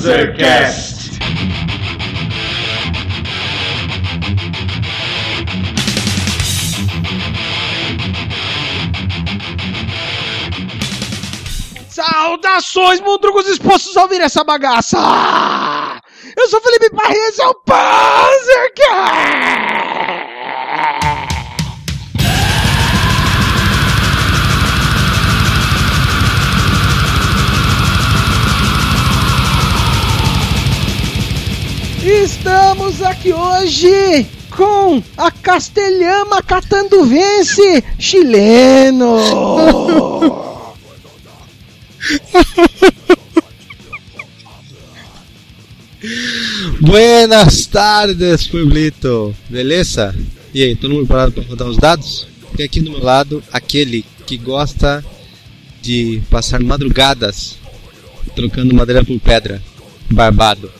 Panzercast. Saudações, mundrugos expostos a ouvir essa bagaça! Eu sou Felipe esse é o Panzercast! Estamos aqui hoje com a Castelhama Catando Vence chileno. Buenas tardes, Pueblito. Beleza? E aí, todo mundo parado para rodar os dados? Tem aqui do meu lado aquele que gosta de passar madrugadas trocando madeira por pedra. Barbado.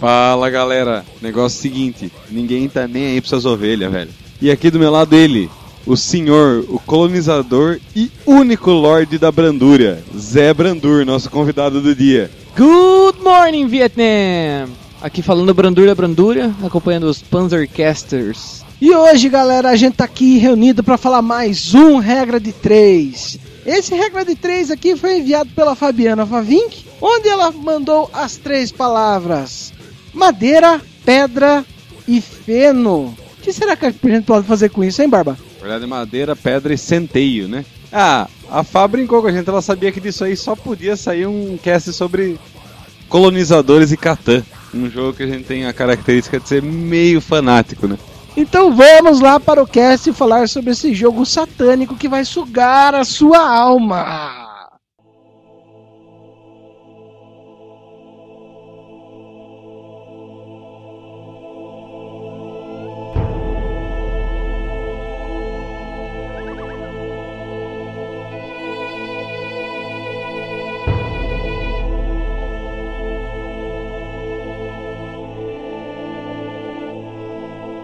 Fala galera, negócio seguinte, ninguém tá nem aí pra suas ovelhas, velho. E aqui do meu lado ele, o senhor, o colonizador e único lorde da Brandúria, Zé Brandur, nosso convidado do dia. Good morning, Vietnam! Aqui falando Brandura Brandura, acompanhando os Panzercasters. E hoje, galera, a gente tá aqui reunido para falar mais um Regra de 3. Esse Regra de 3 aqui foi enviado pela Fabiana Favink, onde ela mandou as três palavras: madeira, pedra e feno. O que será que a gente pode fazer com isso, hein, Barba? Na verdade, madeira, pedra e centeio, né? Ah, a Fá brincou com a gente, ela sabia que disso aí só podia sair um cast sobre colonizadores e Catan. Um jogo que a gente tem a característica de ser meio fanático, né? Então vamos lá para o cast falar sobre esse jogo satânico que vai sugar a sua alma.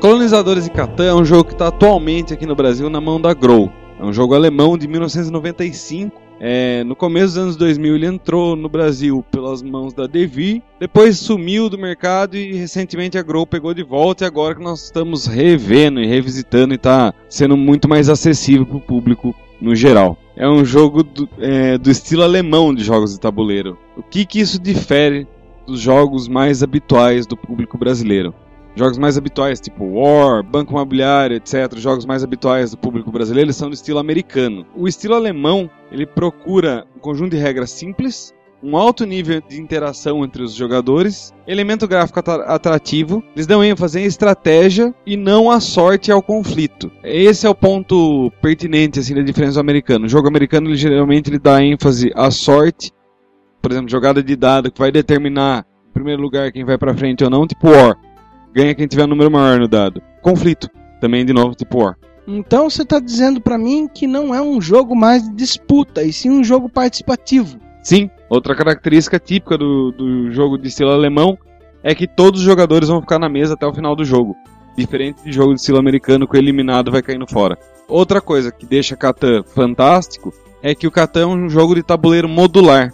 Colonizadores e Catan é um jogo que está atualmente aqui no Brasil na mão da Grow. É um jogo alemão de 1995. É, no começo dos anos 2000 ele entrou no Brasil pelas mãos da Devi, depois sumiu do mercado e recentemente a Grow pegou de volta e agora que nós estamos revendo e revisitando e está sendo muito mais acessível para o público no geral. É um jogo do, é, do estilo alemão de jogos de tabuleiro. O que, que isso difere dos jogos mais habituais do público brasileiro? Jogos mais habituais, tipo War, Banco Imobiliário, etc., jogos mais habituais do público brasileiro, são do estilo americano. O estilo alemão, ele procura um conjunto de regras simples, um alto nível de interação entre os jogadores, elemento gráfico atrativo, eles dão ênfase em estratégia e não à sorte e ao conflito. Esse é o ponto pertinente assim da diferença do americano. O jogo americano ele, geralmente ele dá ênfase à sorte, por exemplo, jogada de dado que vai determinar em primeiro lugar quem vai para frente ou não, tipo War ganha quem tiver número maior no dado. Conflito, também de novo, tipo War. Então você está dizendo para mim que não é um jogo mais de disputa, e sim um jogo participativo. Sim, outra característica típica do, do jogo de estilo alemão é que todos os jogadores vão ficar na mesa até o final do jogo. Diferente de jogo de estilo americano que o eliminado vai caindo fora. Outra coisa que deixa Catan fantástico é que o Catan é um jogo de tabuleiro modular.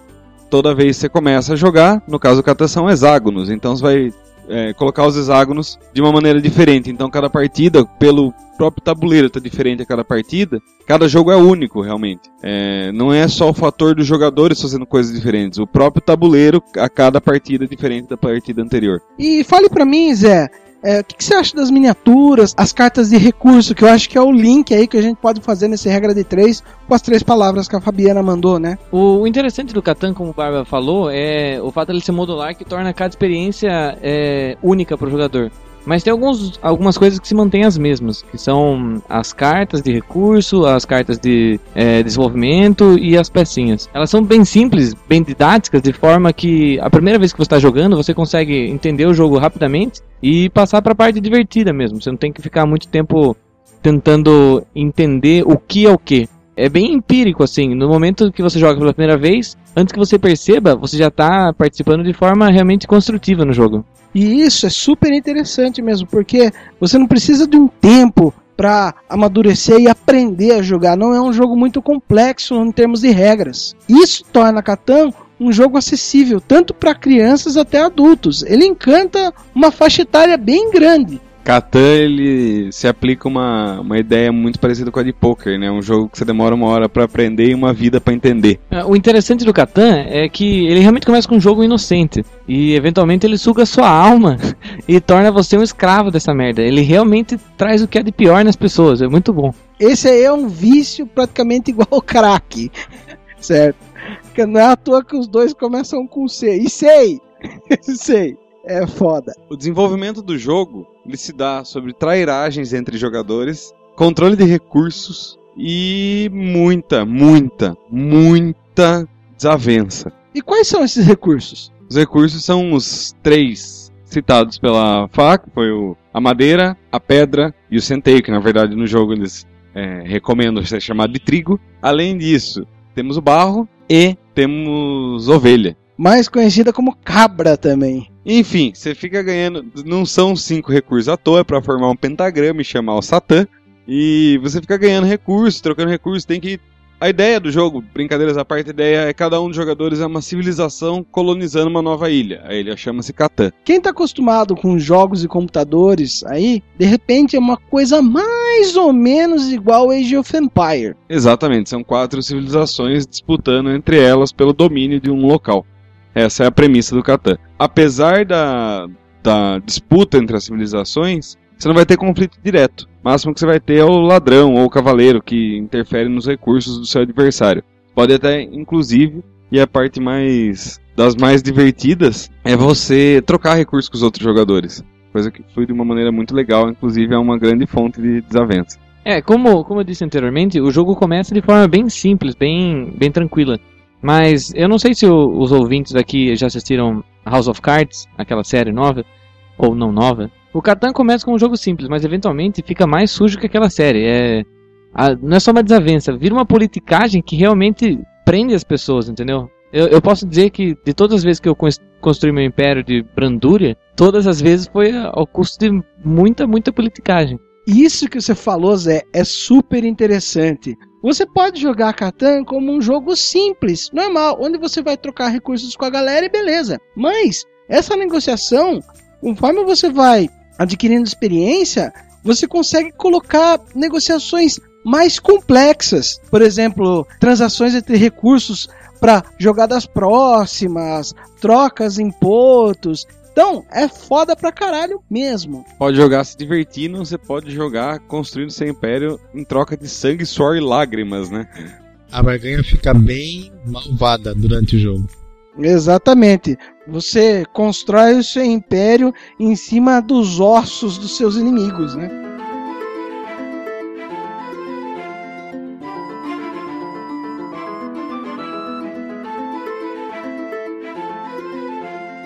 Toda vez que você começa a jogar, no caso do Catan são hexágonos, então você vai é, colocar os hexágonos de uma maneira diferente. Então cada partida, pelo próprio tabuleiro tá diferente a cada partida, cada jogo é único realmente. É, não é só o fator dos jogadores fazendo coisas diferentes, o próprio tabuleiro a cada partida é diferente da partida anterior. E fale para mim, Zé, é, o que, que, você acha das miniaturas, as cartas de recurso, que eu acho que é o link aí que a gente pode fazer nesse regra de três com as três palavras que a Fabiana mandou, né? O interessante do Catan, como o Barba falou, é o fato de ele ser modular que torna cada experiência é, única para o jogador. Mas tem alguns, algumas coisas que se mantêm as mesmas, que são as cartas de recurso, as cartas de é, desenvolvimento e as pecinhas. Elas são bem simples, bem didáticas, de forma que a primeira vez que você está jogando, você consegue entender o jogo rapidamente e passar para a parte divertida mesmo. Você não tem que ficar muito tempo tentando entender o que é o que. É bem empírico, assim. No momento que você joga pela primeira vez, antes que você perceba, você já está participando de forma realmente construtiva no jogo. E isso é super interessante mesmo, porque você não precisa de um tempo para amadurecer e aprender a jogar. Não é um jogo muito complexo em termos de regras. Isso torna Catan um jogo acessível tanto para crianças até adultos. Ele encanta uma faixa etária bem grande. Catan ele se aplica uma, uma ideia muito parecida com a de poker, né? Um jogo que você demora uma hora para aprender e uma vida para entender. É, O interessante do Catan é que ele realmente começa com um jogo inocente. E eventualmente ele suga sua alma e torna você um escravo dessa merda. Ele realmente traz o que é de pior nas pessoas. É muito bom. Esse aí é um vício praticamente igual ao crack, certo? Porque não é à toa que os dois começam com C. E sei! sei! É foda. O desenvolvimento do jogo ele se dá sobre trairagens entre jogadores, controle de recursos e muita, muita, muita desavença. E quais são esses recursos? Os recursos são os três citados pela FAC, foi o, a madeira, a pedra e o centeio, que na verdade no jogo eles é, recomendam ser chamado de trigo. Além disso, temos o barro e temos ovelha. Mais conhecida como cabra também. Enfim, você fica ganhando. Não são cinco recursos à toa para formar um pentagrama e chamar o Satã. E você fica ganhando recursos, trocando recursos. Tem que. A ideia do jogo, brincadeiras à parte, a ideia é cada um dos jogadores é uma civilização colonizando uma nova ilha. A ilha chama-se Catan. Quem tá acostumado com jogos e computadores aí, de repente é uma coisa mais ou menos igual Age of Empire. Exatamente, são quatro civilizações disputando entre elas pelo domínio de um local. Essa é a premissa do Catan. Apesar da, da disputa entre as civilizações, você não vai ter conflito direto. O máximo que você vai ter é o ladrão ou o cavaleiro que interfere nos recursos do seu adversário. Pode até, inclusive, e a parte mais das mais divertidas é você trocar recursos com os outros jogadores. Coisa que flui de uma maneira muito legal, inclusive é uma grande fonte de desavença. É, como, como eu disse anteriormente, o jogo começa de forma bem simples, bem, bem tranquila. Mas eu não sei se o- os ouvintes aqui já assistiram House of Cards, aquela série nova, ou não nova. O Catan começa com um jogo simples, mas eventualmente fica mais sujo que aquela série. É, a- não é só uma desavença, vira uma politicagem que realmente prende as pessoas, entendeu? Eu, eu posso dizer que de todas as vezes que eu cons- construí meu império de Brandúria, todas as vezes foi ao custo de muita, muita politicagem. Isso que você falou, Zé, é super interessante. Você pode jogar Catan como um jogo simples, normal, onde você vai trocar recursos com a galera e beleza. Mas essa negociação, conforme você vai adquirindo experiência, você consegue colocar negociações mais complexas. Por exemplo, transações entre recursos para jogadas próximas, trocas em pontos. Então, é foda pra caralho mesmo. Pode jogar se divertindo, você pode jogar construindo seu império em troca de sangue, suor e lágrimas, né? A barganha fica bem malvada durante o jogo. Exatamente. Você constrói o seu império em cima dos ossos dos seus inimigos, né?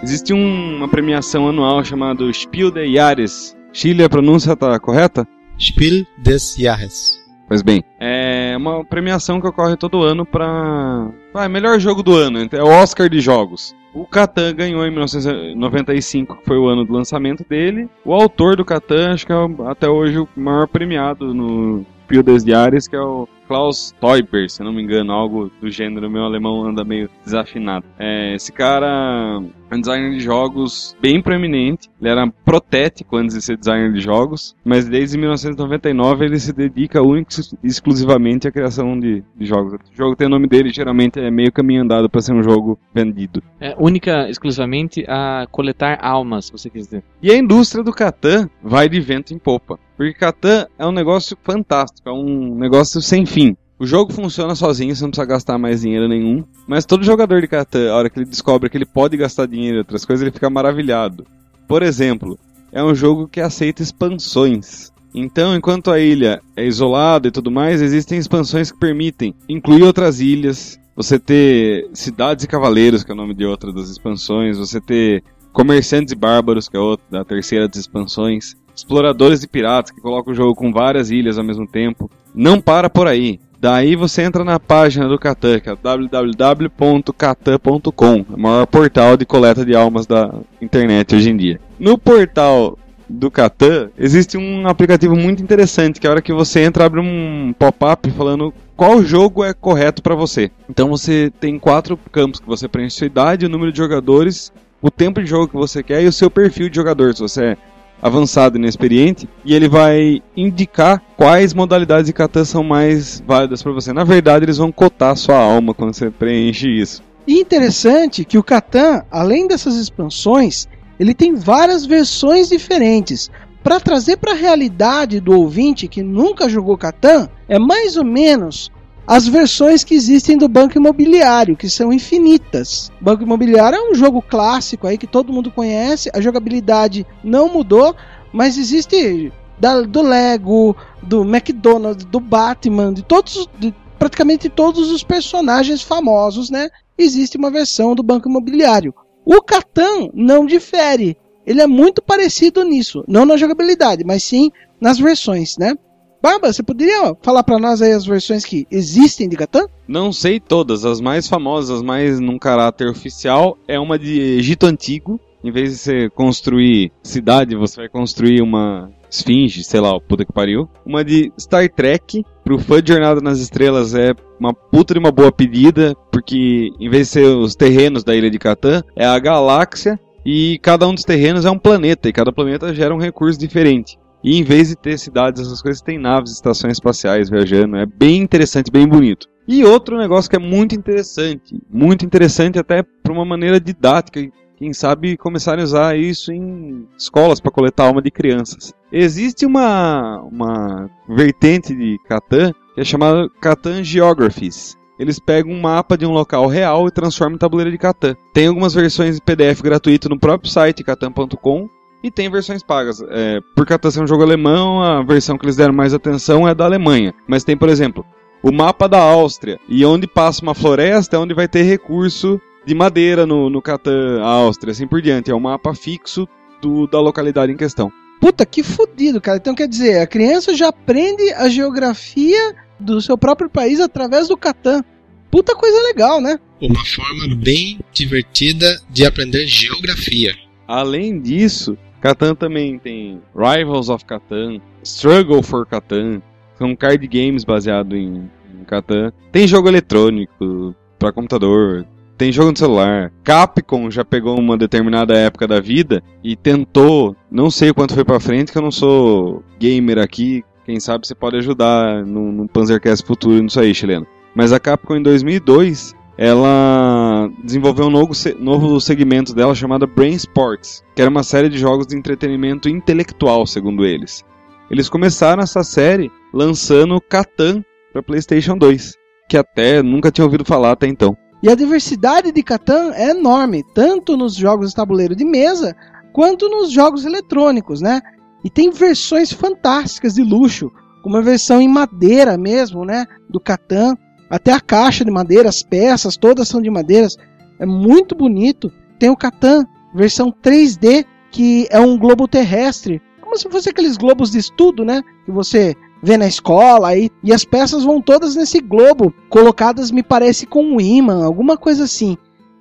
Existe um- uma premiação anual chamada Spiel des Jahres. Chile, a pronúncia tá correta? Spiel des Jahres. Pois bem, é uma premiação que ocorre todo ano pra. Ah, melhor jogo do ano, é o Oscar de jogos. O Catan ganhou em 1995, que foi o ano do lançamento dele. O autor do Catan, acho que é até hoje o maior premiado no Pio des Jahres, que é o Klaus Teuber, se não me engano, algo do gênero. Meu alemão anda meio desafinado. É, esse cara é um designer de jogos bem proeminente. Ele era protético antes de ser designer de jogos, mas desde 1999 ele se dedica única e exclusivamente à criação de, de jogos. O jogo tem o nome dele, geralmente é meio caminho andado para ser um jogo vendido. É, única, exclusivamente, a coletar almas, se você quiser. E a indústria do Catan vai de vento em popa. Porque Catan é um negócio fantástico, é um negócio sem fim. O jogo funciona sozinho, você não precisa gastar mais dinheiro nenhum. Mas todo jogador de Catan, a hora que ele descobre que ele pode gastar dinheiro em outras coisas, ele fica maravilhado. Por exemplo, é um jogo que aceita expansões. Então, enquanto a ilha é isolada e tudo mais, existem expansões que permitem incluir outras ilhas, você ter cidades e cavaleiros, que é o nome de outra das expansões, você ter comerciantes e bárbaros, que é outra da terceira das expansões, exploradores e piratas, que colocam o jogo com várias ilhas ao mesmo tempo. Não para por aí. Daí você entra na página do Catan, que é www.catan.com, o maior portal de coleta de almas da internet hoje em dia. No portal do Catan, existe um aplicativo muito interessante, que é a hora que você entra, abre um pop-up falando qual jogo é correto para você. Então você tem quatro campos que você preenche sua idade, o número de jogadores, o tempo de jogo que você quer e o seu perfil de jogador, se você é avançado e inexperiente, e ele vai indicar quais modalidades de Catan são mais válidas para você. Na verdade, eles vão cotar sua alma quando você preenche isso. E interessante que o Catan, além dessas expansões, ele tem várias versões diferentes. Para trazer para a realidade do ouvinte que nunca jogou Catan, é mais ou menos as versões que existem do Banco Imobiliário, que são infinitas. Banco Imobiliário é um jogo clássico aí que todo mundo conhece, a jogabilidade não mudou, mas existe da, do Lego, do McDonald's, do Batman, de todos, de praticamente todos os personagens famosos, né? Existe uma versão do Banco Imobiliário. O Catan não difere. Ele é muito parecido nisso, não na jogabilidade, mas sim nas versões, né? Barba, você poderia falar para nós aí as versões que existem de Catan? Não sei todas, as mais famosas, mais num caráter oficial, é uma de Egito Antigo. Em vez de você construir cidade, você vai construir uma esfinge, sei lá, puta que pariu. Uma de Star Trek, pro fã de Jornada nas Estrelas é uma puta de uma boa pedida, porque em vez de ser os terrenos da ilha de Catan, é a galáxia e cada um dos terrenos é um planeta, e cada planeta gera um recurso diferente. E em vez de ter cidades, essas coisas, tem naves, estações espaciais viajando. É bem interessante, bem bonito. E outro negócio que é muito interessante, muito interessante até por uma maneira didática, quem sabe começarem a usar isso em escolas para coletar alma de crianças. Existe uma, uma vertente de Catan que é chamada Catan Geographies. Eles pegam um mapa de um local real e transformam em tabuleiro de Catan. Tem algumas versões em PDF gratuito no próprio site catan.com e tem versões pagas. É, por Catan ser um jogo alemão, a versão que eles deram mais atenção é da Alemanha. Mas tem, por exemplo, o mapa da Áustria e onde passa uma floresta é onde vai ter recurso de madeira no, no Catan Áustria, assim por diante. É um mapa fixo do, da localidade em questão. Puta, que fodido, cara. Então quer dizer, a criança já aprende a geografia do seu próprio país através do Catan. Puta coisa legal, né? Uma forma bem divertida de aprender geografia. Além disso, Catan também tem Rivals of Catan, Struggle for Catan, são card games baseados em, em Catan. Tem jogo eletrônico para computador, tem jogo no celular. Capcom já pegou uma determinada época da vida e tentou, não sei quanto foi para frente, que eu não sou gamer aqui. Quem sabe você pode ajudar no, no Panzercast futuro nisso aí, chileno. Mas a Capcom em 2002 ela desenvolveu um novo, novo segmento dela chamado Brain Sports, que era uma série de jogos de entretenimento intelectual, segundo eles. Eles começaram essa série lançando Catan para PlayStation 2, que até nunca tinha ouvido falar até então. E a diversidade de Catan é enorme, tanto nos jogos de tabuleiro de mesa, quanto nos jogos eletrônicos, né? E tem versões fantásticas de luxo, como a versão em madeira mesmo, né? Do Catan. Até a caixa de madeira, as peças, todas são de madeiras. É muito bonito. Tem o Catan, versão 3D, que é um globo terrestre. Como se fosse aqueles globos de estudo, né? Que você vê na escola aí, e as peças vão todas nesse globo, colocadas, me parece, com um imã, alguma coisa assim.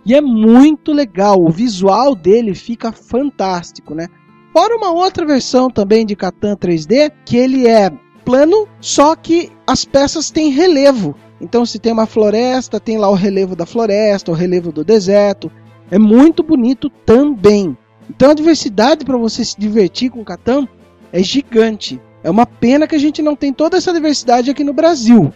E é muito legal, o visual dele fica fantástico, né? Fora uma outra versão também de Catan 3D, que ele é plano, só que as peças têm relevo. Então, se tem uma floresta, tem lá o relevo da floresta, o relevo do deserto. É muito bonito também. Então, a diversidade para você se divertir com Catan é gigante. É uma pena que a gente não tem toda essa diversidade aqui no Brasil,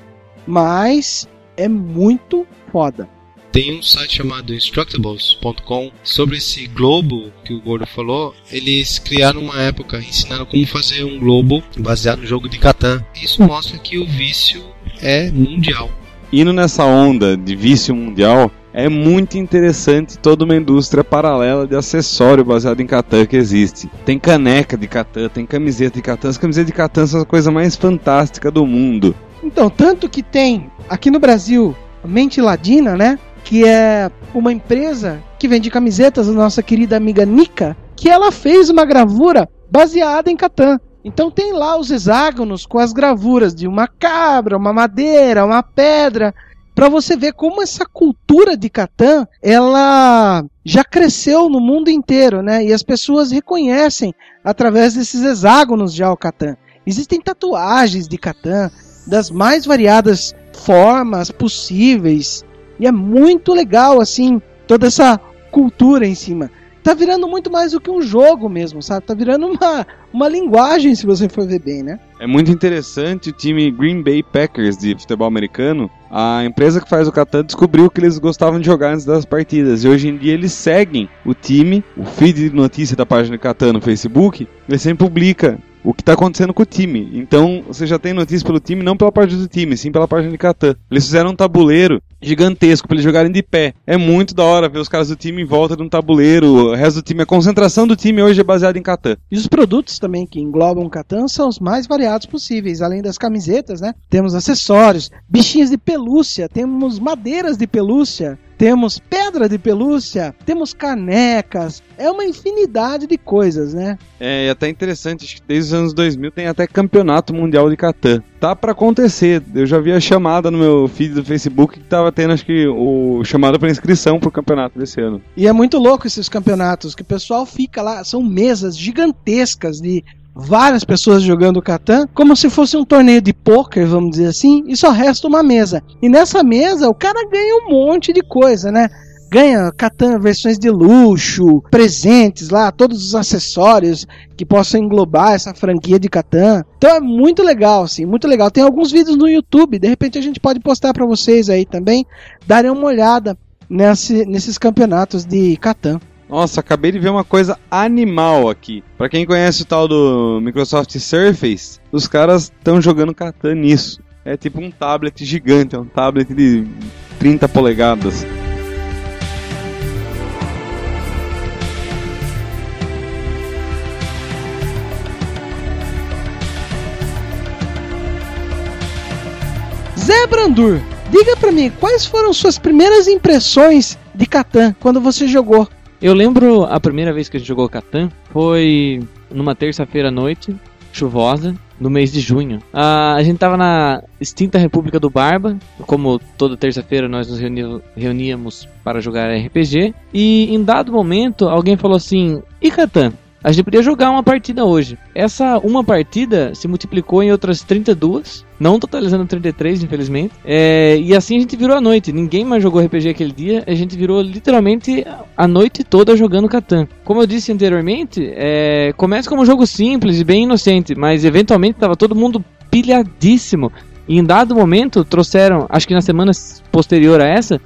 mas é muito foda. Tem um site chamado Instructables.com sobre esse globo que o Gordo falou. Eles criaram uma época, ensinaram como fazer um globo baseado no jogo de Catan. Isso mostra que o vício é mundial. Indo nessa onda de vício mundial, é muito interessante toda uma indústria paralela de acessório baseado em Catan que existe. Tem caneca de Catan, tem camiseta de Catan. As camisetas de Catan são a coisa mais fantástica do mundo. Então, tanto que tem aqui no Brasil a Mente Ladina, né? Que é uma empresa que vende camisetas da nossa querida amiga Nika, que ela fez uma gravura baseada em Catan. Então tem lá os hexágonos com as gravuras de uma cabra, uma madeira, uma pedra para você ver como essa cultura de Catan, ela já cresceu no mundo inteiro, né? E as pessoas reconhecem através desses hexágonos o Catan. Existem tatuagens de Catan das mais variadas formas possíveis. E é muito legal, assim, toda essa cultura em cima. Tá virando muito mais do que um jogo mesmo, sabe? Tá virando uma, uma linguagem, se você for ver bem, né? É muito interessante o time Green Bay Packers de futebol americano. A empresa que faz o Catan descobriu que eles gostavam de jogar antes das partidas. E hoje em dia eles seguem o time, o feed de notícia da página Catan no Facebook. Ele sempre publica o que está acontecendo com o time. Então, você já tem notícia pelo time, não pela parte do time, sim pela página de Catan. Eles fizeram um tabuleiro gigantesco para eles jogarem de pé. É muito da hora ver os caras do time em volta de um tabuleiro, o resto do time, a concentração do time hoje é baseada em Catan. E os produtos também que englobam Catan são os mais variados possíveis, além das camisetas, né? Temos acessórios, bichinhos de pelúcia, temos madeiras de pelúcia, temos pedra de pelúcia, temos canecas, é uma infinidade de coisas, né? É, e até interessante, acho que desde os anos 2000 tem até campeonato mundial de Catan. Tá para acontecer, eu já vi a chamada no meu feed do Facebook que tava tendo, acho que, o chamado para inscrição pro campeonato desse ano. E é muito louco esses campeonatos, que o pessoal fica lá, são mesas gigantescas de várias pessoas jogando Catan, como se fosse um torneio de poker, vamos dizer assim, e só resta uma mesa. E nessa mesa o cara ganha um monte de coisa, né? Ganha Catan versões de luxo, presentes lá, todos os acessórios que possam englobar essa franquia de Catan. Então é muito legal, assim, muito legal. Tem alguns vídeos no YouTube, de repente a gente pode postar para vocês aí também, darem uma olhada nesse, nesses campeonatos de Catan. Nossa, acabei de ver uma coisa animal aqui. Para quem conhece o tal do Microsoft Surface, os caras estão jogando Catan nisso. É tipo um tablet gigante, é um tablet de 30 polegadas. Zé Brandur, diga para mim, quais foram suas primeiras impressões de Catan quando você jogou? Eu lembro a primeira vez que a gente jogou Catan foi numa terça-feira à noite, chuvosa, no mês de junho. Ah, a gente tava na extinta República do Barba, como toda terça-feira nós nos reuníamos para jogar RPG, e em dado momento alguém falou assim: "E Catan?" A gente podia jogar uma partida hoje. Essa uma partida se multiplicou em outras 32, não totalizando 33, infelizmente. É, e assim a gente virou a noite. Ninguém mais jogou RPG aquele dia. A gente virou literalmente a noite toda jogando Catan. Como eu disse anteriormente, é, começa como um jogo simples e bem inocente, mas eventualmente estava todo mundo pilhadíssimo. E em dado momento trouxeram, acho que na semana posterior a essa,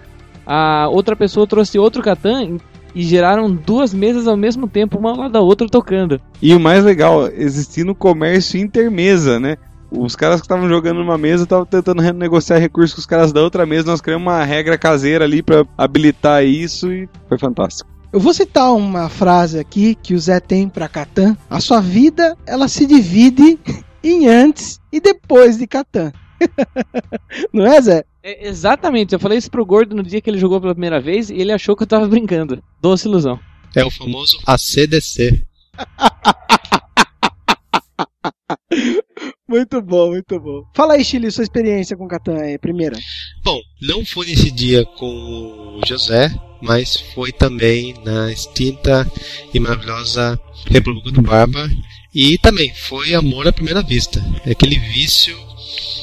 a outra pessoa trouxe outro Catan e geraram duas mesas ao mesmo tempo, uma lá da outra tocando. E o mais legal, existindo comércio intermesa, né? Os caras que estavam jogando numa mesa estavam tentando renegociar recursos com os caras da outra mesa. Nós criamos uma regra caseira ali para habilitar isso e foi fantástico. Eu vou citar uma frase aqui que o Zé tem para Catan. A sua vida, ela se divide em antes e depois de Catan. Não é, Zé? É, exatamente, eu falei isso pro Gordo no dia que ele jogou pela primeira vez e ele achou que eu tava brincando. Doce ilusão. É o famoso ACDC. muito bom, muito bom. Fala aí, Chile, sua experiência com Catan aí, primeira. Bom, não foi nesse dia com o José, mas foi também na extinta e maravilhosa República do Barba. E também foi amor à primeira vista. É aquele vício,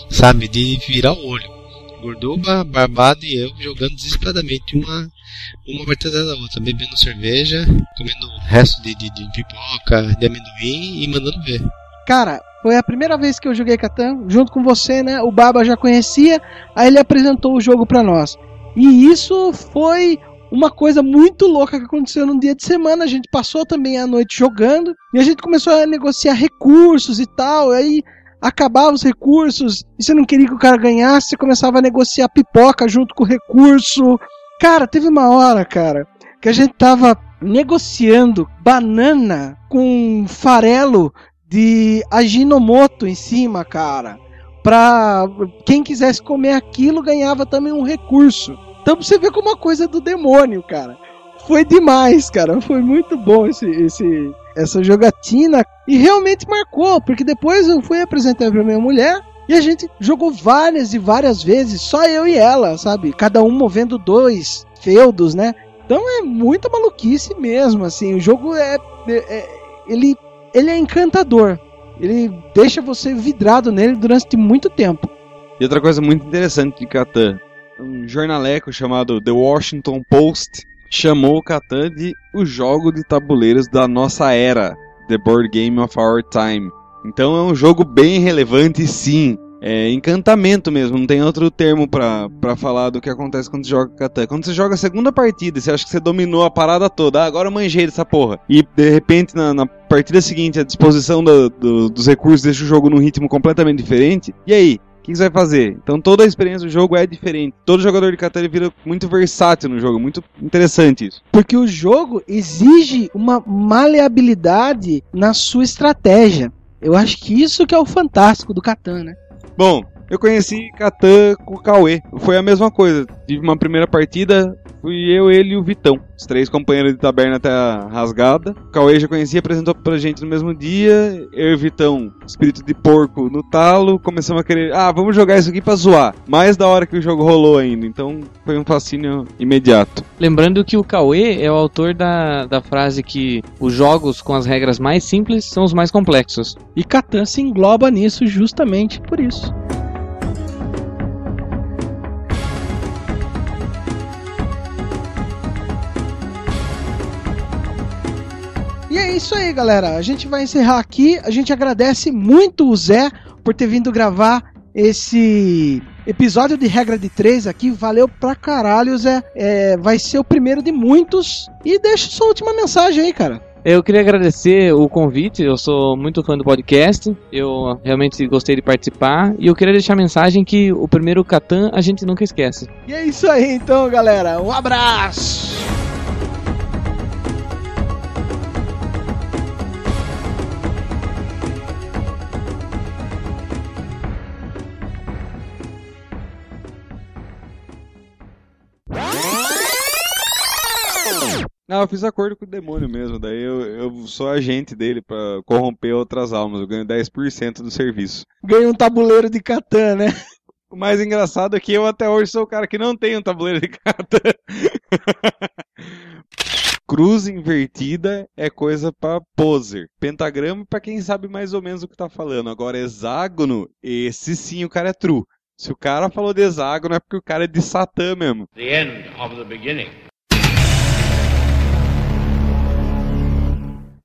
sabe, de virar o olho. Gorduba, Barbado e eu jogando desesperadamente uma uma partida da outra, bebendo cerveja, comendo resto de, de, de, pipoca, de amendoim e mandando ver. Cara, foi a primeira vez que eu joguei Catan, junto com você, né? O Baba já conhecia, aí ele apresentou o jogo para nós. E isso foi uma coisa muito louca que aconteceu num dia de semana. A gente passou também a noite jogando e a gente começou a negociar recursos e tal. Aí acabava os recursos e você não queria que o cara ganhasse, você começava a negociar pipoca junto com o recurso. Cara, teve uma hora, cara, que a gente tava negociando banana com farelo de aginomoto em cima, cara. Pra quem quisesse comer aquilo ganhava também um recurso. Então você ver como uma coisa do demônio, cara. Foi demais, cara. Foi muito bom esse, esse, essa jogatina. E realmente marcou, porque depois eu fui apresentar pra minha mulher. E a gente jogou várias e várias vezes, só eu e ela, sabe? Cada um movendo dois feudos, né? Então é muita maluquice mesmo, assim. O jogo é, é, é ele, ele é encantador. Ele deixa você vidrado nele durante muito tempo. E outra coisa muito interessante de Catan, um jornaleco chamado The Washington Post chamou o Catan de o jogo de tabuleiros da nossa era, The Board Game of Our Time. Então é um jogo bem relevante, sim. É encantamento mesmo, não tem outro termo para falar do que acontece quando você joga Catan. Quando você joga a segunda partida, você acha que você dominou a parada toda, ah, agora eu manjei dessa porra. E de repente, na, na partida seguinte, a disposição do, do, dos recursos deixa o jogo num ritmo completamente diferente. E aí? O que você vai fazer? Então toda a experiência do jogo é diferente. Todo jogador de Catan vira muito versátil no jogo, muito interessante isso. Porque o jogo exige uma maleabilidade na sua estratégia. Eu acho que isso que é o fantástico do Catan, né? Bom, eu conheci Catan com o Cauê. Foi a mesma coisa. Tive uma primeira partida, fui eu, ele e o Vitão. Os três companheiros de taberna até a rasgada. O Cauê já conhecia, apresentou pra gente no mesmo dia. Eu e o Vitão, espírito de porco no talo, começamos a querer. Ah, vamos jogar isso aqui pra zoar. Mais da hora que o jogo rolou ainda. Então foi um fascínio imediato. Lembrando que o Cauê é o autor da, da frase que os jogos com as regras mais simples são os mais complexos. E Catan se engloba nisso justamente por isso. E é isso aí, galera. A gente vai encerrar aqui. A gente agradece muito o Zé por ter vindo gravar esse episódio de regra de três aqui. Valeu pra caralho, Zé. É, vai ser o primeiro de muitos. E deixa sua última mensagem aí, cara. Eu queria agradecer o convite, eu sou muito fã do podcast, eu realmente gostei de participar e eu queria deixar a mensagem que o primeiro Catan a gente nunca esquece. E é isso aí então, galera. Um abraço! Não, eu fiz acordo com o demônio mesmo, daí eu, eu sou agente dele pra corromper outras almas, eu ganho 10% do serviço. Ganha um tabuleiro de Catan, né? O mais engraçado é que eu até hoje sou o cara que não tem um tabuleiro de Catan. Cruz invertida é coisa pra poser. Pentagrama pra quem sabe mais ou menos o que tá falando. Agora, hexágono, esse sim o cara é true. Se o cara falou de hexágono é porque o cara é de Satã mesmo. The end of the beginning.